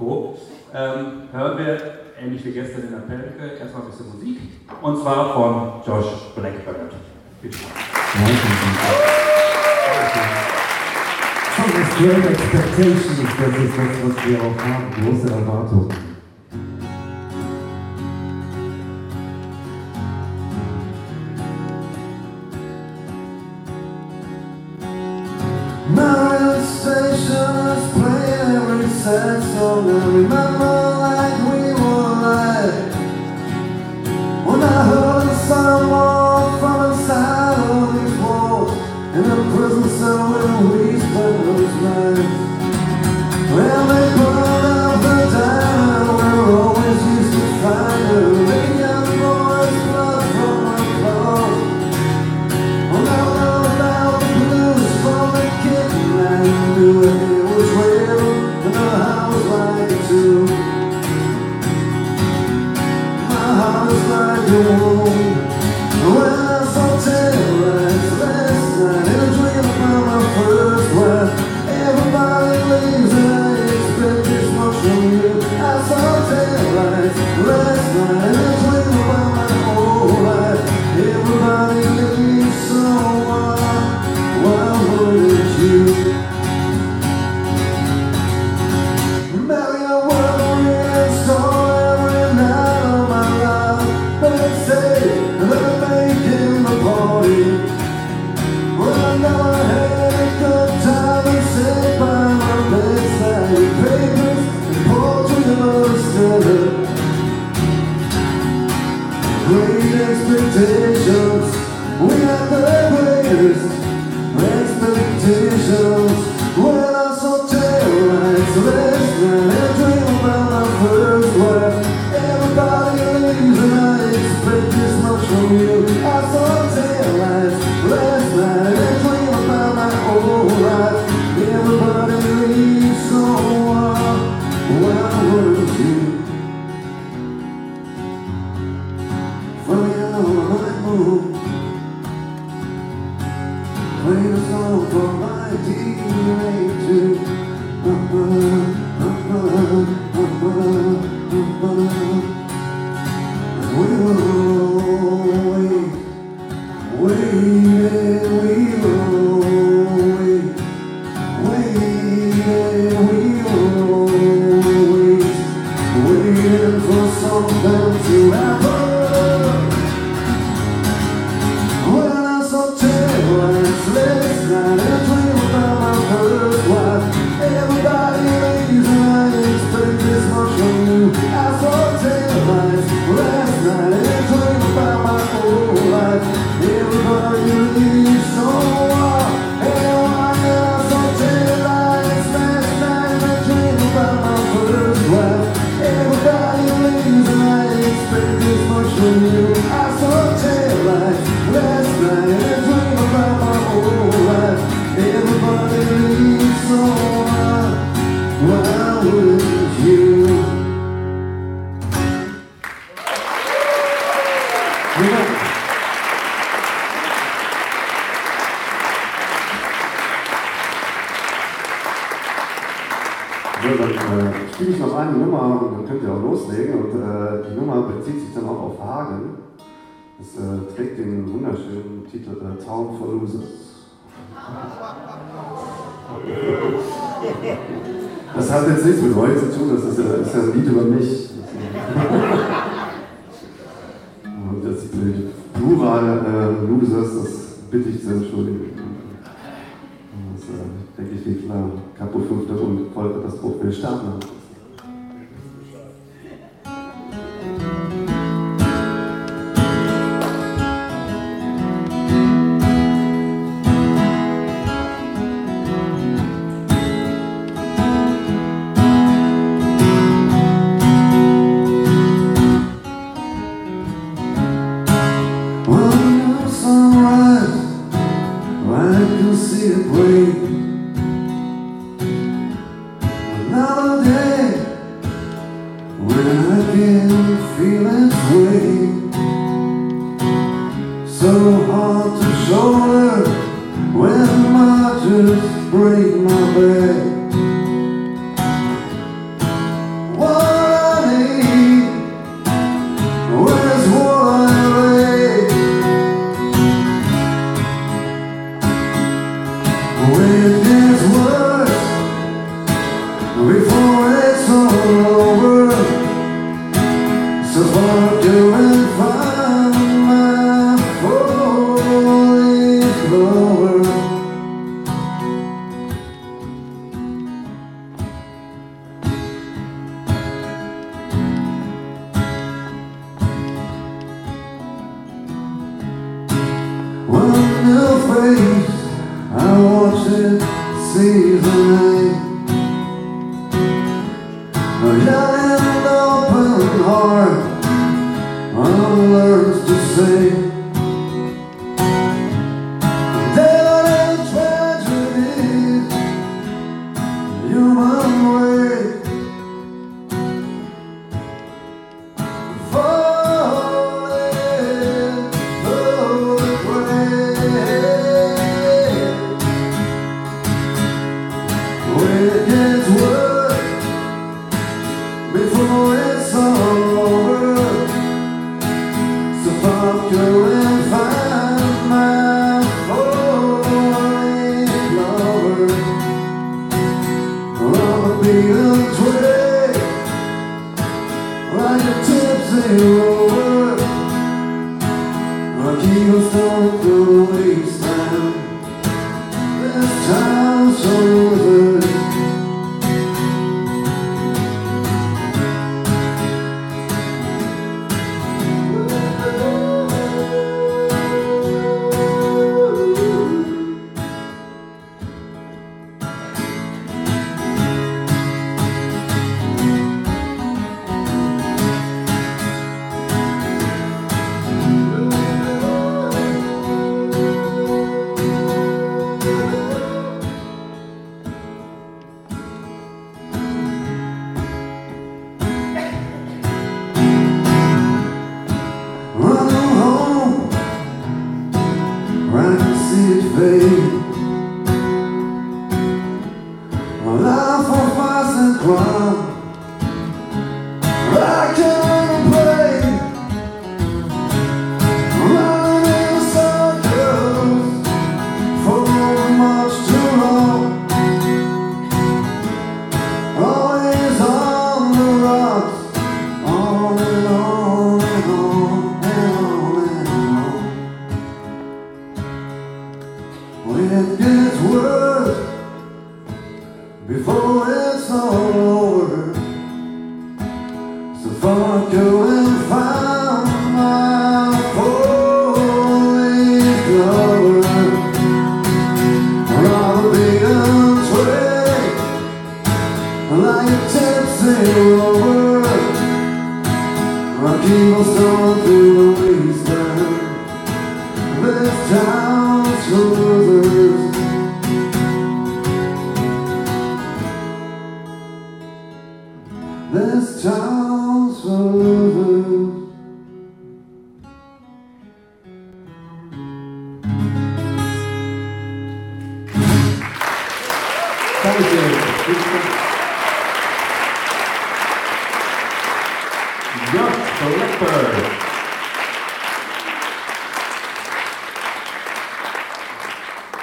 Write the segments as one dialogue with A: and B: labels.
A: Co. Ähm, hören wir, ähnlich wie gestern in der Pelke, erstmal ein bisschen Musik. Und zwar von Josh Blackbird. Viel Spaß.
B: Schon das das, ist das, was wir auch haben. Große Erwartungen. irmão. we will
C: Ja, dann äh, spiele ich noch eine Nummer und dann könnt ihr auch loslegen. Und äh, die Nummer bezieht sich dann auch auf Hagen. Es äh, trägt den wunderschönen Titel äh, Town for Losers. Das hat jetzt nichts mit Roy zu tun, das ist ja, ist ja ein Lied über mich. Und das Plural äh, Losers, das bitte ich zu entschuldigen.
B: Χριστά μου. Break my back. faith It gets worse before This town's for losers.
A: Dankeschön. Josh Blackbird.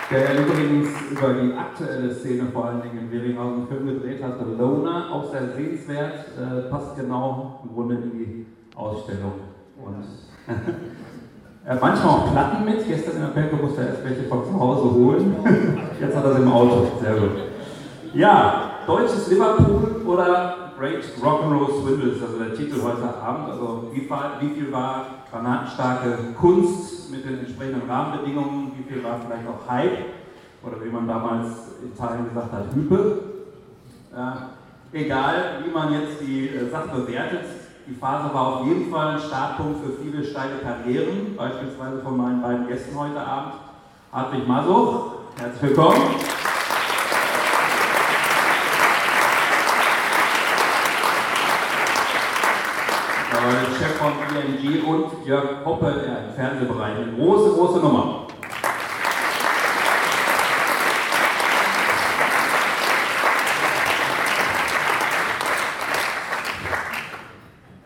A: Der übrigens über die aktuelle Szene vor allen Dingen in Weringhausen einen Film gedreht hat, The auch sehr sehenswert, äh, genau im Grunde die Ausstellung. Und manchmal auch Platten mit, gestern in der Pelke musste er erst welche von zu Hause holen. Jetzt hat er sie im Auto, sehr gut. Ja, deutsches Liverpool oder Great Rock'n'Roll Swindles, also der Titel heute Abend. Also wie, wie viel war granatenstarke Kunst mit den entsprechenden Rahmenbedingungen, wie viel war vielleicht auch Hype oder wie man damals in Italien gesagt hat, Hype. Äh, egal, wie man jetzt die äh, Sache bewertet, die Phase war auf jeden Fall ein Startpunkt für viele steile Karrieren, beispielsweise von meinen beiden Gästen heute Abend. Hartwig Masuch, herzlich willkommen. Chef von ING und Jörg Hoppe, im Fernsehbereich. Eine große, große Nummer.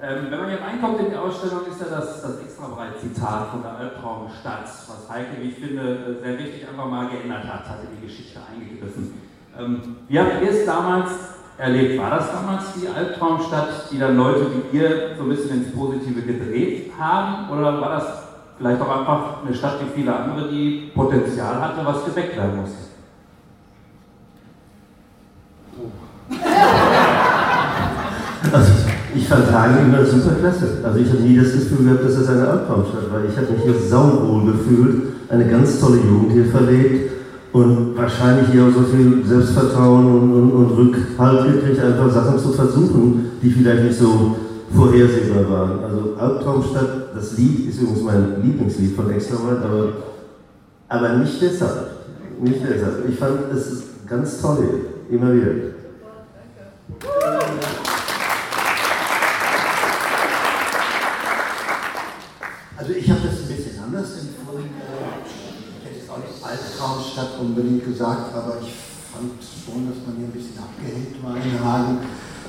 A: Ähm, wenn man hier reinkommt in die Ausstellung, ist ja das, das extra breit Zitat von der Albtraumstadt, was Heike, wie ich finde, sehr wichtig einfach mal geändert hat, hat in die Geschichte eingegriffen. Ähm, wie habt ihr es damals erlebt? War das damals die Albtraumstadt, die dann Leute wie ihr so ein bisschen ins Positive gedreht haben? Oder war das vielleicht auch einfach eine Stadt wie viele andere, die Potenzial hatte, was geweckt werden musste?
D: Also, ich fand Hagen immer super klasse. Also ich habe nie das Gefühl gehabt, dass es eine Albtraumstadt war. Ich habe mich hier sauwohl gefühlt, eine ganz tolle Jugend hier verlebt und wahrscheinlich hier auch so viel Selbstvertrauen und, und, und Rückhalt gekriegt, einfach Sachen zu versuchen, die vielleicht nicht so vorhersehbar waren. Also Albtraumstadt, das Lied ist übrigens mein Lieblingslied von Extraweit, aber, aber nicht deshalb. Nicht deshalb. Ich fand es ganz toll hier, immer wieder.
E: Also ich habe das ein bisschen anders empfunden. Ich hätte jetzt auch nicht Albtraumstadt unbedingt gesagt, aber ich fand schon, dass man hier ein bisschen abgehängt war in Hagen.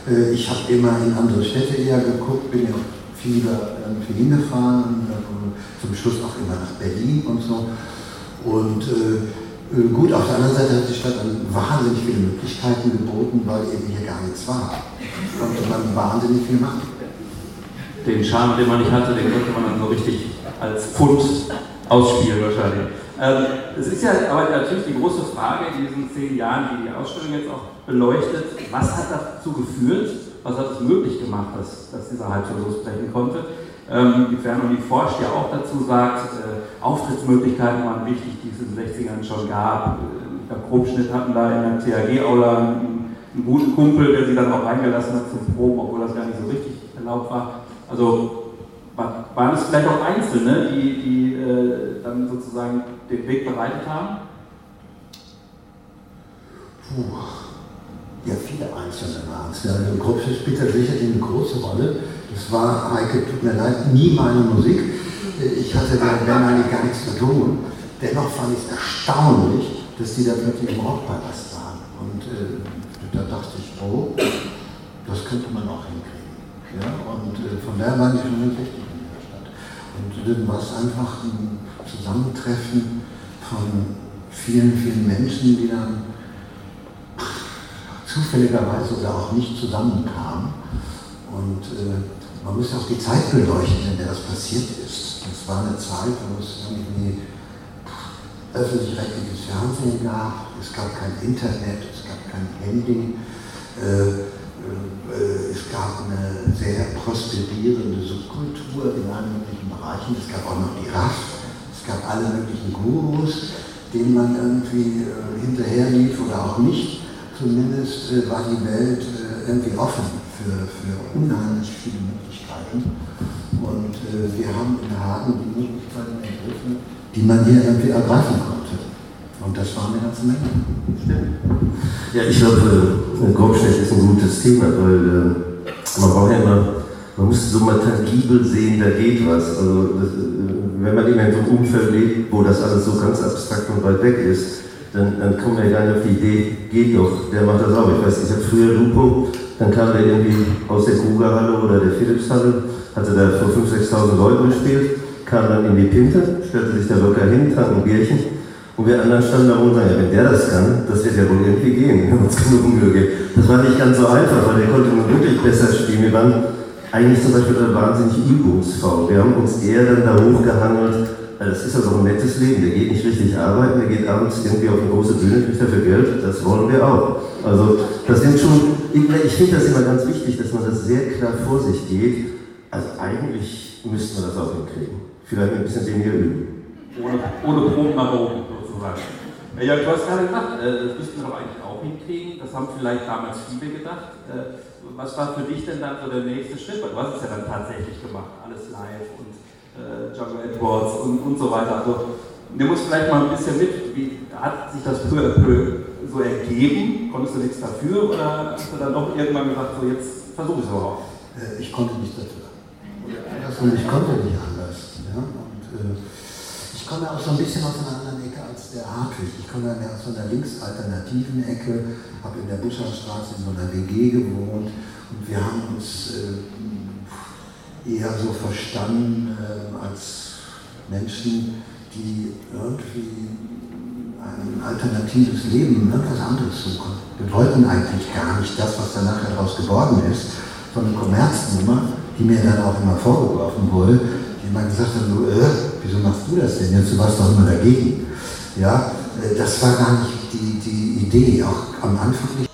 E: Äh, Ich habe immer in andere Städte eher geguckt, bin ja viel, viel hingefahren, äh, zum Schluss auch immer nach Berlin und so. Und äh, gut, auf der anderen Seite hat die Stadt dann wahnsinnig viele Möglichkeiten geboten, weil eben hier gar nichts war. Konnte man wahnsinnig viel machen.
A: den Charme, den man nicht hatte, den konnte man dann so richtig als Pfund ausspielen wahrscheinlich. Ähm, es ist ja aber natürlich die große Frage in diesen zehn Jahren, die die Ausstellung jetzt auch beleuchtet, was hat dazu geführt, was hat es möglich gemacht, dass, dass dieser so losbrechen konnte. Ähm, die forscht ja auch dazu, sagt, äh, Auftrittsmöglichkeiten waren wichtig, die es in den 60ern schon gab. Äh, Ich glaube, Grobschnitt hatten da in der THG-Aula einen, einen guten Kumpel, der sie dann auch reingelassen hat zum Proben, obwohl das gar nicht so richtig erlaubt war. Also waren es vielleicht auch Einzelne, die, die äh, dann sozusagen den Weg bereitet haben?
E: Puh. Ja, viele Einzelne waren es. Ja, also Grubsche spielt da sicherlich eine große Rolle. Das war, Heike, tut mir leid, nie meine Musik. Ich hatte Band eigentlich gar nichts zu tun. Dennoch fand ich es erstaunlich, dass die da plötzlich im Rockpalast waren. Und äh, da dachte ich, oh, das könnte man auch hinkriegen. Ja? Und äh, von daher waren die schon wichtig in dieser Stadt. Und dann war es einfach ein Zusammentreffen von vielen, vielen Menschen, die dann zufälligerweise oder auch nicht zusammenkamen. Und äh, man muss ja auch die Zeit beleuchten, in der das passiert ist. Das war eine Zeit, wo es irgendwie öffentlich-rechtliches Fernsehen gab, es gab kein Internet, es gab kein Handy, äh, es gab eine sehr prosperierende Subkultur in allen möglichen Bereichen, es gab auch noch die RAF, es gab alle möglichen Gurus, denen man irgendwie äh, hinterherlief oder auch nicht. Zumindest äh, war die Welt äh, irgendwie offen für, für unheimlich viele Möglichkeiten. Und äh, wir haben in Hagen die Möglichkeiten ergriffen, die man hier irgendwie ergreifen konnte. Und das war eine ganze Menge.
D: Ja, ich glaube, äh, Grobstedt ist ein gutes Thema, weil äh, man braucht ja immer, man muss so mal tangibel sehen, da geht was. Also, das, äh, wenn man immer in so einem Umfeld lebt, wo das alles so ganz abstrakt und weit weg ist, dann, dann kommt man ja gar nicht auf die Idee, geht doch, der macht das auch. Ich weiß, ich habe früher Lupo, dann kam der irgendwie aus der Krugerhalle oder der Philipshalle, hatte da vor 5.000, 6.000 Leuten gespielt, kam dann in die Pinte, stellte sich da locker hin, trank ein Bierchen und wir anderen standen da und sagen, ja, wenn der das kann, das wird ja wohl irgendwie gehen, wenn uns genug gibt. Das war nicht ganz so einfach, weil der konnte nun wirklich besser spielen. Wir waren eigentlich zum Beispiel wahnsinnig übungsfaul. Wir haben uns eher dann da hochgehangelt, weil das ist also ein nettes Leben. Der geht nicht richtig arbeiten, der geht abends irgendwie auf eine große Bühne, kriegt dafür Geld, das wollen wir auch. Also das sind schon, ich, ich finde das immer ganz wichtig, dass man das sehr klar vor sich geht. Also eigentlich müssten wir das auch hinkriegen. Vielleicht ein bisschen weniger üben.
A: Ohne, ohne Proben nach oben sozusagen. Ja, du hast gerade gesagt, äh, das müssten wir doch eigentlich auch hinkriegen. Das haben vielleicht damals viele gedacht. Äh, was war für dich denn dann so der nächste Schritt? Weil du hast es ja dann tatsächlich gemacht, alles live und äh, Jungle Edwards und, und so weiter. Also nimm uns vielleicht mal ein bisschen mit. Wie hat sich das peu à peu so ergeben? Konntest du nichts dafür oder hast du dann doch irgendwann gesagt, so jetzt versuche ich es überhaupt?
E: Äh, Ich konnte nichts dafür. und ich konnte nicht anders. Ja? Und, äh, ich komme auch so ein bisschen aus einer anderen Ecke als der Hartwig. Ich komme mehr aus so einer linksalternativen Ecke, habe in der Buscherstraße in so einer WG gewohnt und wir haben uns äh, eher so verstanden äh, als Menschen, die irgendwie ein alternatives Leben, irgendwas anderes suchen. Wir wollten eigentlich gar nicht das, was dann nachher daraus geworden ist, sondern Kommerznummer, die mir dann auch immer vorgeworfen wurde, die immer gesagt haben, so, äh, wieso machst du das denn jetzt, du warst doch immer dagegen. Ja, äh, das war gar nicht die, die Idee, auch am Anfang nicht.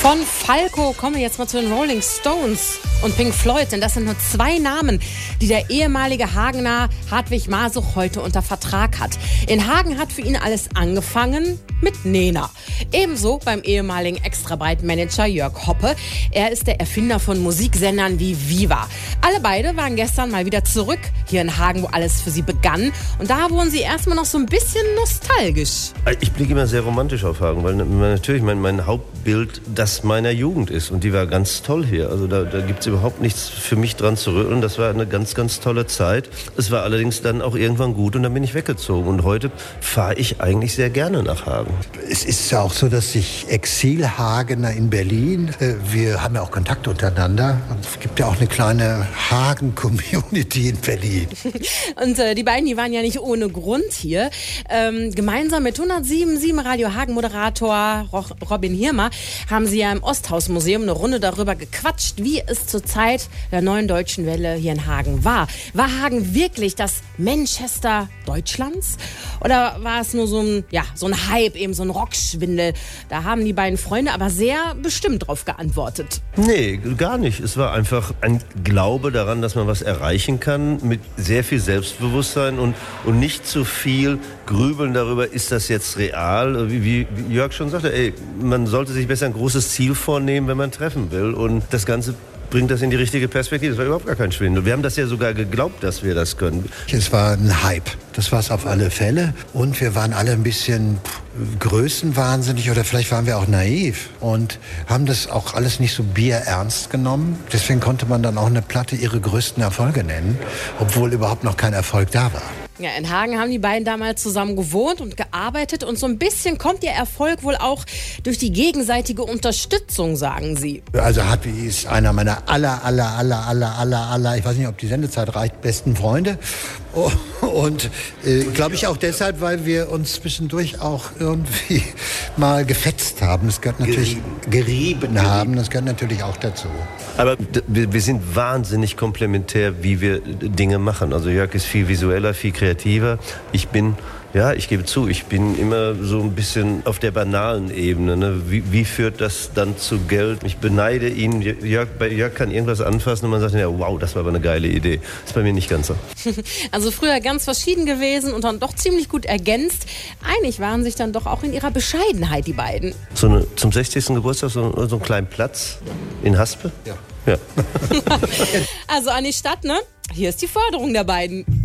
F: Von Falco kommen wir jetzt mal zu den Rolling Stones und Pink Floyd, denn das sind nur zwei Namen, die der ehemalige Hagener Hartwig Masuch heute unter Vertrag hat. In Hagen hat für ihn alles angefangen mit Nena. Ebenso beim ehemaligen Extrabreit-Manager Jörg Hoppe. Er ist der Erfinder von Musiksendern wie Viva. Alle beide waren gestern mal wieder zurück hier in Hagen, wo alles für sie begann. Und da wurden sie erstmal noch so ein bisschen nostalgisch.
D: Ich blicke immer sehr romantisch auf Hagen, weil natürlich mein, mein Hauptbild das meiner Jugend ist. Und die war ganz toll hier. Also da, da gibt es überhaupt nichts für mich dran zu rütteln. Das war eine ganz, ganz tolle Zeit. Es war allerdings dann auch irgendwann gut und dann bin ich weggezogen. Und heute fahre ich eigentlich sehr gerne nach Hagen.
E: Es ist ja auch so, dass sich Exilhagener in Berlin, äh, wir haben ja auch Kontakt untereinander. Es gibt ja auch eine kleine Hagen-Community in Berlin.
F: Und äh, die beiden, die waren ja nicht ohne Grund hier. Ähm, gemeinsam mit 107 Radio Hagen Moderator Robin Hirmer haben sie ja im Osthausmuseum eine Runde darüber gequatscht, wie es zur Zeit der neuen deutschen Welle hier in Hagen war. War Hagen wirklich das Manchester Deutschlands? Oder war es nur so ein, ja, so ein Hype, eben so ein Rockschwindel? Da haben die beiden Freunde aber sehr bestimmt drauf geantwortet.
D: Nee, gar nicht. Es war einfach ein Glaube daran, dass man was erreichen kann mit sehr viel Selbstbewusstsein und, und nicht zu viel grübeln darüber, ist das jetzt real? Wie, wie Jörg schon sagte, ey, man sollte sich besser ein großes Ziel vornehmen, wenn man treffen will. Und das Ganze bringt das in die richtige Perspektive. Das war überhaupt gar kein Schwindel. Wir haben das ja sogar geglaubt, dass wir das können.
E: Es war ein Hype. Das war es auf alle Fälle. Und wir waren alle ein bisschen größenwahnsinnig oder vielleicht waren wir auch naiv und haben das auch alles nicht so bierernst genommen. Deswegen konnte man dann auch eine Platte ihre größten Erfolge nennen, obwohl überhaupt noch kein Erfolg da war.
F: Ja, in Hagen haben die beiden damals zusammen gewohnt und gearbeitet und so ein bisschen kommt ihr Erfolg wohl auch durch die gegenseitige Unterstützung, sagen sie.
E: Also Hartwig ist einer meiner aller, aller, aller, aller, aller, aller, ich weiß nicht, ob die Sendezeit reicht, besten Freunde. Und äh, glaube ich auch deshalb, weil wir uns zwischendurch auch irgendwie mal gefetzt haben. Das gehört natürlich gerieben, gerieben haben. Das gehört natürlich auch dazu.
D: Aber wir, wir sind wahnsinnig komplementär, wie wir Dinge machen. Also Jörg ist viel visueller, viel kreativer. Ich bin ja, ich gebe zu, ich bin immer so ein bisschen auf der banalen Ebene. Ne? Wie, wie, führt das dann zu Geld? Ich beneide ihn. Jörg, bei Jörg kann irgendwas anfassen und man sagt, ja, wow, das war aber eine geile Idee. Das ist bei mir nicht ganz so.
F: Also früher ganz verschieden gewesen und dann doch ziemlich gut ergänzt. Einig waren sich dann doch auch in ihrer Bescheidenheit, die beiden.
D: So eine, zum 60. Geburtstag so, so einen kleinen Platz in Haspe?
E: Ja.
D: ja.
F: also an die Stadt, ne? Hier ist die Forderung der beiden.